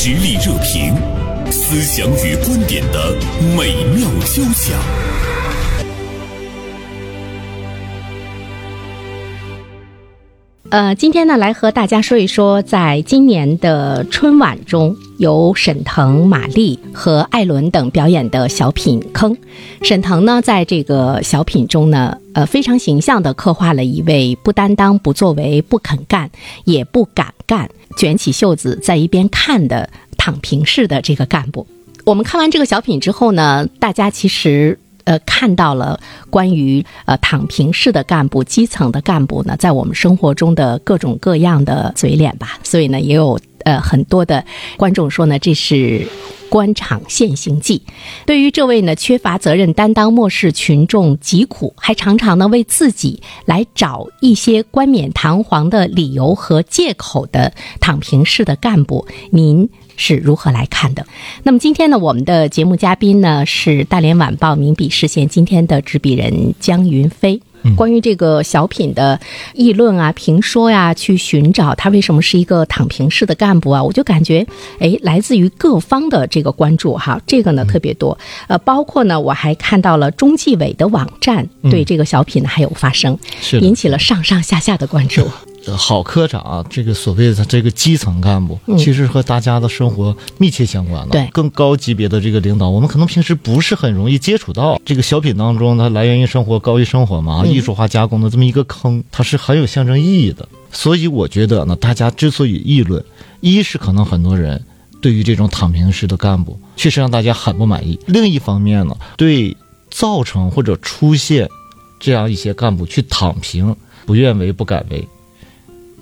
实力热评，思想与观点的美妙交响。呃，今天呢，来和大家说一说，在今年的春晚中，由沈腾、马丽和艾伦等表演的小品《坑》。沈腾呢，在这个小品中呢，呃，非常形象地刻画了一位不担当、不作为、不肯干、也不敢干、卷起袖子在一边看的躺平式的这个干部。我们看完这个小品之后呢，大家其实。呃，看到了关于呃躺平式的干部、基层的干部呢，在我们生活中的各种各样的嘴脸吧，所以呢，也有呃很多的观众说呢，这是官场现形记。对于这位呢缺乏责任担当、漠视群众疾苦，还常常呢为自己来找一些冠冕堂皇的理由和借口的躺平式的干部，您。是如何来看的？那么今天呢，我们的节目嘉宾呢是大连晚报名笔视线今天的执笔人江云飞。关于这个小品的议论啊、评说呀，去寻找他为什么是一个躺平式的干部啊，我就感觉，哎，来自于各方的这个关注哈，这个呢特别多。呃，包括呢，我还看到了中纪委的网站对这个小品呢还有发声，引起了上上下下的关注。好科长，这个所谓的这个基层干部，其实和大家的生活密切相关的。对，更高级别的这个领导，我们可能平时不是很容易接触到。这个小品当中，它来源于生活，高于生活嘛，艺术化加工的这么一个坑，它是很有象征意义的。所以我觉得呢，大家之所以议论，一是可能很多人对于这种躺平式的干部确实让大家很不满意；另一方面呢，对造成或者出现这样一些干部去躺平、不愿为、不敢为。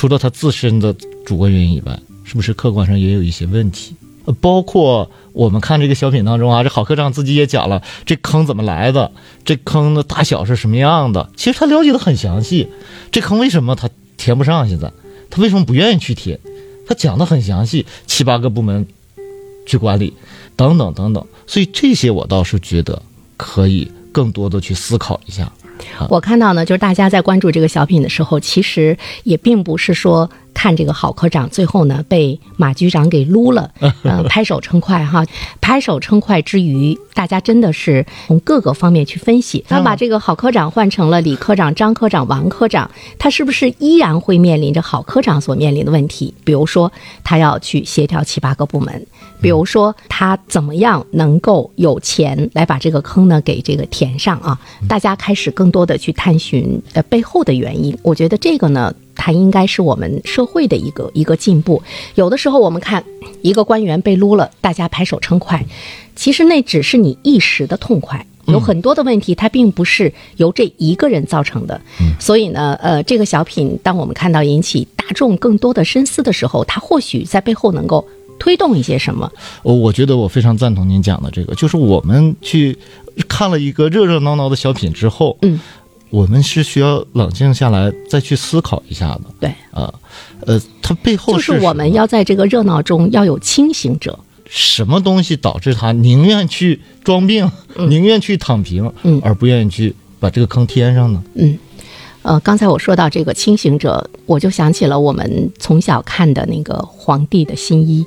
除了他自身的主观原因以外，是不是客观上也有一些问题？呃，包括我们看这个小品当中啊，这郝科长自己也讲了，这坑怎么来的，这坑的大小是什么样的，其实他了解的很详细。这坑为什么他填不上？现在他为什么不愿意去填？他讲的很详细，七八个部门去管理，等等等等。所以这些我倒是觉得可以更多的去思考一下。我看到呢，就是大家在关注这个小品的时候，其实也并不是说。看这个郝科长最后呢被马局长给撸了，呃，拍手称快哈，拍手称快之余，大家真的是从各个方面去分析，他把这个郝科长换成了李科长、张科长、王科长，他是不是依然会面临着郝科长所面临的问题？比如说他要去协调七八个部门，比如说他怎么样能够有钱来把这个坑呢给这个填上啊？大家开始更多的去探寻呃背后的原因，我觉得这个呢。它应该是我们社会的一个一个进步。有的时候我们看一个官员被撸了，大家拍手称快，其实那只是你一时的痛快。有很多的问题，它并不是由这一个人造成的。所以呢，呃，这个小品，当我们看到引起大众更多的深思的时候，它或许在背后能够推动一些什么。我我觉得我非常赞同您讲的这个，就是我们去看了一个热热闹闹的小品之后，嗯。我们是需要冷静下来，再去思考一下的。对，啊，呃，它背后就是我们要在这个热闹中要有清醒者。什么东西导致他宁愿去装病，宁愿去躺平，嗯，而不愿意去把这个坑填上呢？嗯。呃，刚才我说到这个清醒者，我就想起了我们从小看的那个《皇帝的新衣》，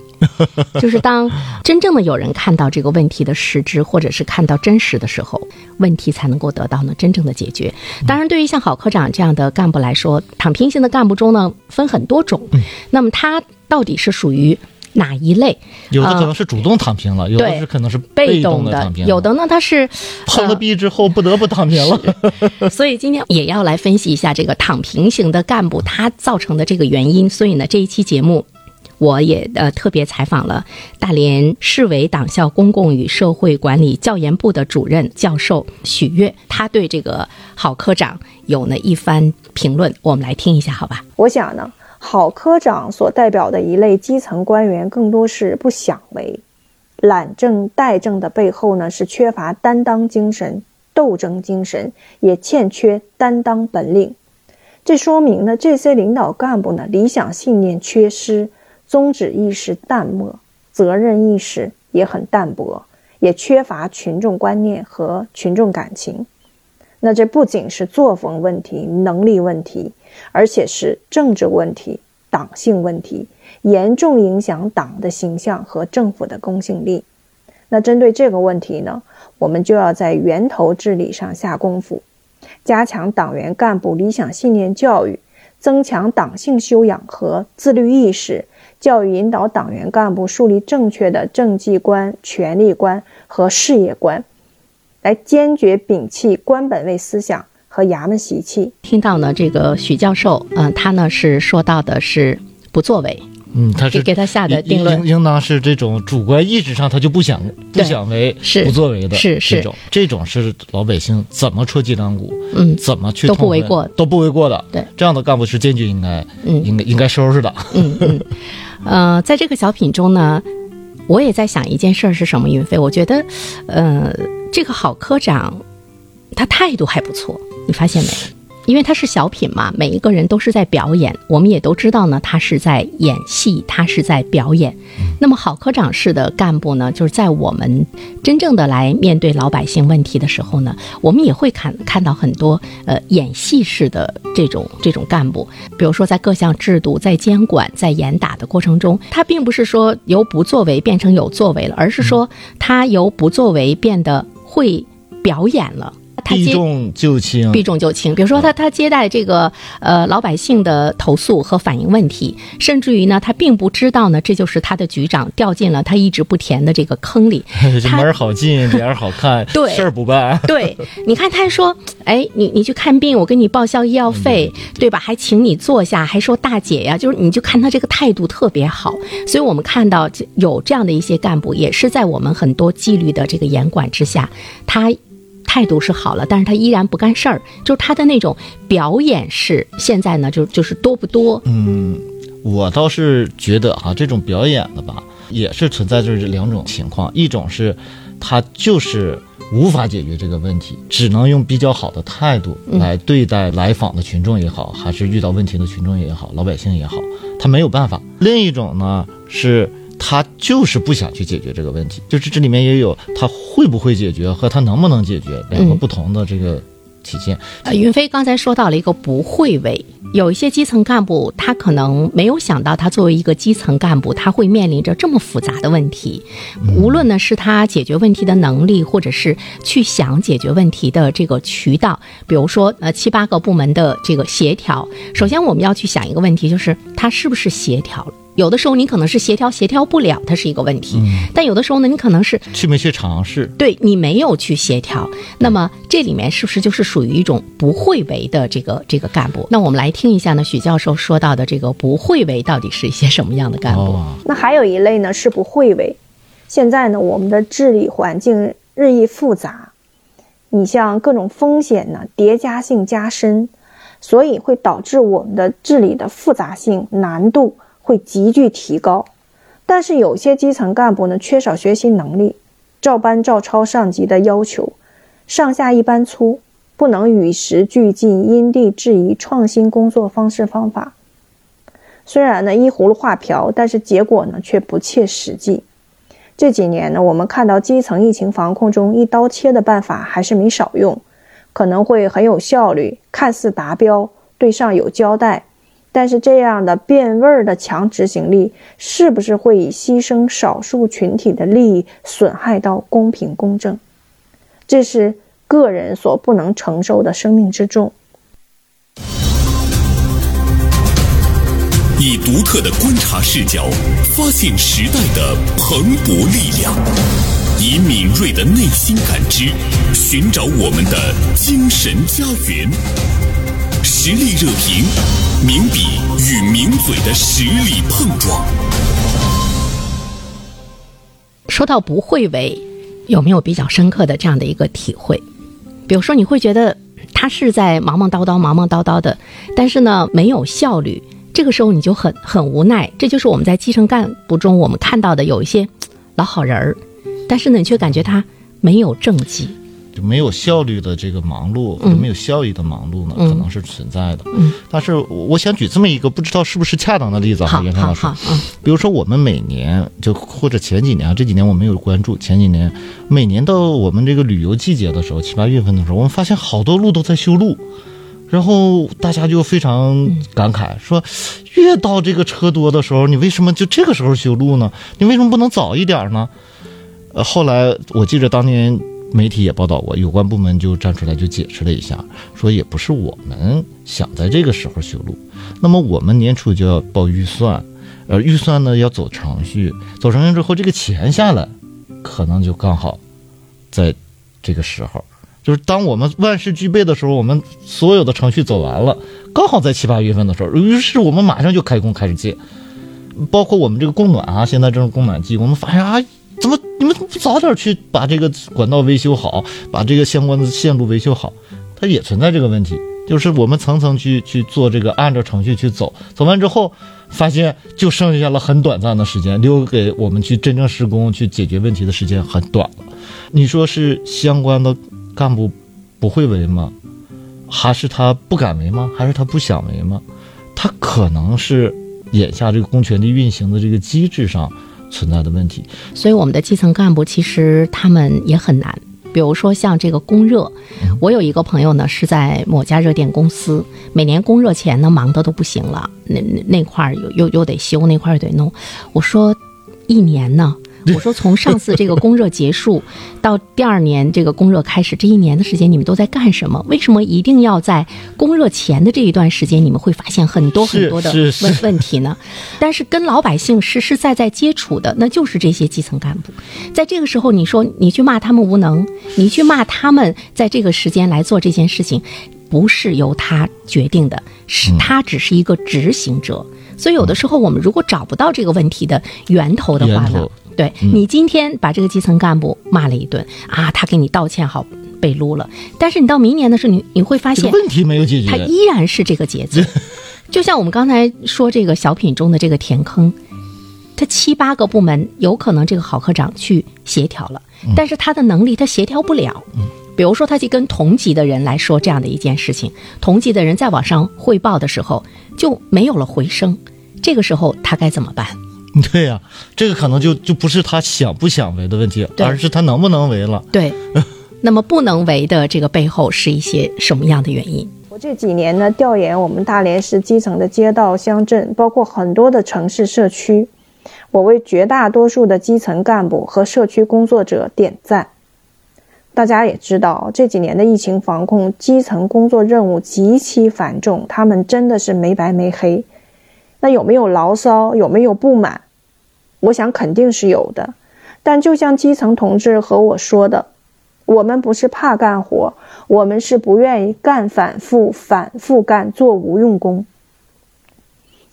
就是当真正的有人看到这个问题的实质，或者是看到真实的时候，问题才能够得到呢真正的解决。当然，对于像郝科长这样的干部来说，躺平型的干部中呢分很多种，那么他到底是属于？哪一类？有的可能是主动躺平了，有的是可能是被动的躺平。有的呢，他是碰了壁之后不得不躺平了。所以今天也要来分析一下这个躺平型的干部他造成的这个原因。所以呢，这一期节目我也呃特别采访了大连市委党校公共与社会管理教研部的主任教授许悦，他对这个郝科长有呢一番评论，我们来听一下，好吧？我想呢。郝科长所代表的一类基层官员，更多是不想为，懒政怠政的背后呢，是缺乏担当精神、斗争精神，也欠缺担当本领。这说明呢，这些领导干部呢，理想信念缺失，宗旨意识淡漠，责任意识也很淡薄，也缺乏群众观念和群众感情。那这不仅是作风问题、能力问题。而且是政治问题、党性问题，严重影响党的形象和政府的公信力。那针对这个问题呢，我们就要在源头治理上下功夫，加强党员干部理想信念教育，增强党性修养和自律意识，教育引导党员干部树立正确的政绩观、权力观和事业观，来坚决摒弃官本位思想和衙门习气。听到呢，这个许教授，嗯、他呢是说到的是不作为，嗯，他是给给他下的定论应应当是这种主观意识上他就不想不想为是不作为的是是这种这种是老百姓怎么戳脊梁骨，嗯怎么去都不为过都不为过的。对，这样的干部是坚决应该嗯应该应该收拾的。嗯嗯，呃，在这个小品中呢，我也在想一件事儿是什么？云飞，我觉得，呃，这个郝科长他态度还不错，你发现没？因为他是小品嘛，每一个人都是在表演，我们也都知道呢，他是在演戏，他是在表演。那么郝科长式的干部呢，就是在我们真正的来面对老百姓问题的时候呢，我们也会看看到很多呃演戏式的这种这种干部，比如说在各项制度、在监管、在严打的过程中，他并不是说由不作为变成有作为了，而是说他由不作为变得会表演了。他避重就轻，避重就轻。比如说他他接待这个呃老百姓的投诉和反映问题，甚至于呢，他并不知道呢，这就是他的局长掉进了他一直不填的这个坑里。这门儿好进，脸儿好看，对事儿不办。对，你看他还说，哎，你你去看病，我给你报销医药费，对吧？还请你坐下，还说大姐呀，就是你就看他这个态度特别好。所以我们看到有这样的一些干部，也是在我们很多纪律的这个严管之下，他。态度是好了，但是他依然不干事儿，就是他的那种表演式，现在呢就就是多不多？嗯，我倒是觉得哈、这种表演的吧，也是存在就是两种情况，一种是他就是无法解决这个问题，只能用比较好的态度来对待来访的群众也好，还是遇到问题的群众也好，老百姓也好，他没有办法。另一种呢是。他就是不想去解决这个问题，就是这里面也有他会不会解决和他能不能解决两个嗯不同的这个体现。呃，云飞刚才说到了一个不会为，有一些基层干部他可能没有想到，他作为一个基层干部，他会面临着这么复杂的问题。无论呢是他解决问题的能力，或者是去想解决问题的这个渠道，比如说呃七八个部门的这个协调。首先我们要去想一个问题，就是他是不是协调了。有的时候你可能是协调协调不了，它是一个问题；但有的时候呢，你可能是去没去尝试？对你没有去协调，那么这里面是不是就是属于一种不会为的这个这个干部？那我们来听一下呢，许教授说到的这个不会为到底是一些什么样的干部？哦，那还有一类呢是不会为。现在呢，我们的治理环境日益复杂，你像各种风险呢叠加性加深，所以会导致我们的治理的复杂性难度会急剧提高。但是有些基层干部呢缺少学习能力，照搬照抄上级的要求，上下一般粗，不能与时俱进、因地制宜创新工作方式方法。虽然呢依葫芦画瓢，但是结果呢却不切实际。这几年呢，我们看到基层疫情防控中一刀切的办法还是没少用，可能会很有效率，看似达标，对上有交代。但是这样的变味儿的强执行力，是不是会以牺牲少数群体的利益，损害到公平公正？这是个人所不能承受的生命之重。以独特的观察视角，发现时代的蓬勃力量；以敏锐的内心感知，寻找我们的精神家园。实力热评，名笔与名嘴的实力碰撞。说到不会为，有没有比较深刻的这样的一个体会？比如说，你会觉得他是在忙忙叨叨、忙忙叨叨的，但是呢没有效率，这个时候你就很很无奈。这就是我们在基层干部中我们看到的有一些老好人儿，但是呢你却感觉他没有政绩。就没有效率的这个忙碌，或者没有效益的忙碌呢，嗯可能是存在的。嗯，但是我我想举这么一个不知道是不是恰当的例子哈，好袁成老师比如说我们每年就或者前几年啊，这几年我没有关注，前几年每年到我们这个旅游季节的时候，七八月份的时候，我们发现好多路都在修路。然后大家就非常感慨，说越到这个车多的时候，你为什么就这个时候修路呢？你为什么不能早一点呢？呃，后来我记着当年媒体也报道过，有关部门就站出来就解释了一下，说也不是我们想在这个时候修路，那么我们年初就要报预算，呃，预算呢要走程序，走程序之后这个钱下来，可能就刚好在这个时候。就是当我们万事俱备的时候，我们所有的程序走完了，刚好在七八月份的时候，于是我们马上就开工开始建，包括我们这个供暖啊，现在正是供暖季，我们发现啊，你们不早点去把这个管道维修好，把这个相关的线路维修好？它也存在这个问题，就是我们层层去去做这个，按照程序去走，走完之后发现就剩下了很短暂的时间，留给我们去真正施工去解决问题的时间很短了。你说是相关的？干部不会围吗？还是他不敢围吗？还是他不想围吗？他可能是眼下这个公权力运行的这个机制上存在的问题。所以我们的基层干部其实他们也很难。比如说像这个供热，我有一个朋友呢是在某家热电公司，每年供热前呢忙得都不行了，那那那块儿又又又得修，那块儿又得弄。我说一年呢？我说，从上次这个供热结束到第二年这个供热开始，这一年的时间你们都在干什么？为什么一定要在供热前的这一段时间，你们会发现很多很多的问问题呢？但是跟老百姓实实在在接触的，那就是这些基层干部。在这个时候，你说你去骂他们无能，你去骂他们在这个时间来做这件事情，不是由他决定的，是他只是一个执行者。所以有的时候，我们如果找不到这个问题的源头的话呢？对你今天把这个基层干部骂了一顿啊，他给你道歉好被撸了，但是你到明年的时候，你你会发现问题没有解决，他依然是这个节奏。就像我们刚才说这个小品中的这个填坑，他七八个部门有可能这个郝科长去协调了，但是他的能力他协调不了。比如说他去跟同级的人来说这样的一件事情，同级的人在往上汇报的时候就没有了回声，这个时候他该怎么办？对呀，这个可能就就不是他想不想为的问题，而是他能不能为了。对，那么不能为的这个背后是一些什么样的原因？我这几年呢，调研我们大连市基层的街道乡镇，包括很多的城市社区，我为绝大多数的基层干部和社区工作者点赞。大家也知道，这几年的疫情防控，基层工作任务极其繁重，他们真的是没白没黑。那有没有牢骚？有没有不满？我想肯定是有的。但就像基层同志和我说的，我们不是怕干活，我们是不愿意干反复、反复干做无用功。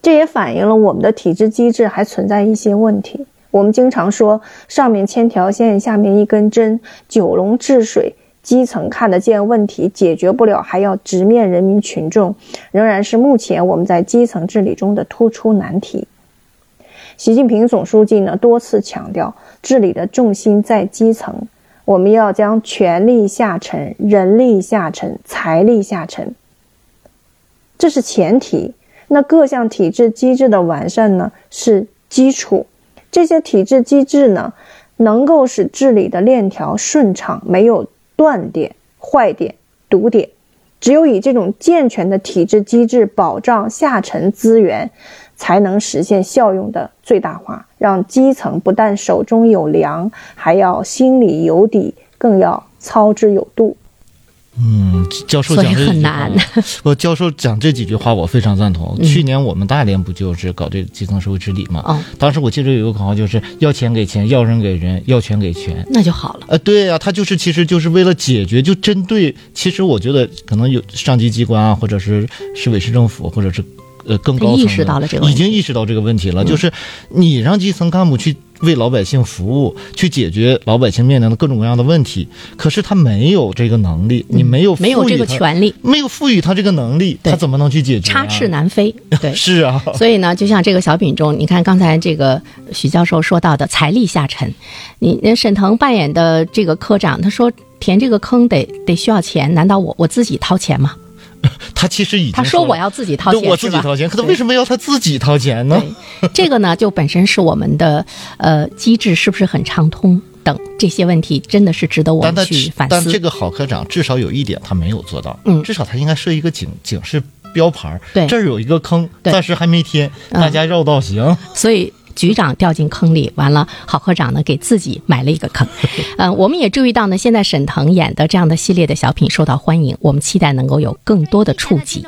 这也反映了我们的体制机制还存在一些问题。我们经常说，上面千条线，下面一根针，九龙治水。基层看得见问题解决不了，还要直面人民群众，仍然是目前我们在基层治理中的突出难题。习近平总书记呢多次强调，治理的重心在基层，我们要将权力下沉、人力下沉、财力下沉，这是前提。那各项体制机制的完善呢是基础，这些体制机制呢能够使治理的链条顺畅，没有。断点、坏点、堵点，只有以这种健全的体制机制保障下沉资源，才能实现效用的最大化，让基层不但手中有粮，还要心里有底，更要操之有度。嗯，教授讲这很难。我教授讲这几句话，我非常赞同。去年我们大连不就是搞这基层社会治理吗？哦，当时我记得有个口号，就是要钱给钱，要人给人，要权给权，那就好了。呃，对呀，他就是其实就是为了解决，就针对。其实我觉得可能有上级机关啊，或者是市委市政府，或者是呃更高层，意识到了这个，已经意识到这个问题了。就是你让基层干部去。为老百姓服务，去解决老百姓面临的各种各样的问题，可是他没有这个能力，你没有没有这个权利，没有赋予他这个能力，他怎么能去解决？插翅难飞，对，是啊。所以呢，就像这个小品中，你看刚才这个许教授说到的财力下沉，你那沈腾扮演的这个科长，他说填这个坑得得需要钱，难道我我自己掏钱吗？他其实已经他说我要自己掏钱，我自己掏钱，可他为什么要他自己掏钱呢？这个呢，就本身是我们的呃机制是不是很畅通？等这些问题，真的是值得我们去反思。但这个郝科长至少有一点他没有做到，嗯至少他应该设一个警警示标牌儿，对这儿有一个坑，对暂时还没填，嗯大家绕道行。所以局长掉进坑里，完了，郝科长呢给自己埋了一个坑。嗯、我们也注意到呢，现在沈腾演的这样的系列的小品受到欢迎，我们期待能够有更多的触及。